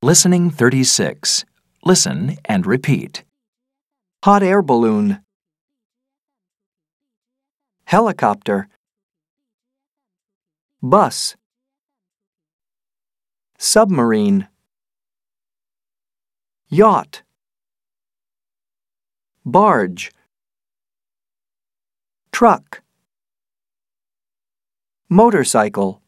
Listening 36. Listen and repeat. Hot air balloon. Helicopter. Bus. Submarine. Yacht. Barge. Truck. Motorcycle.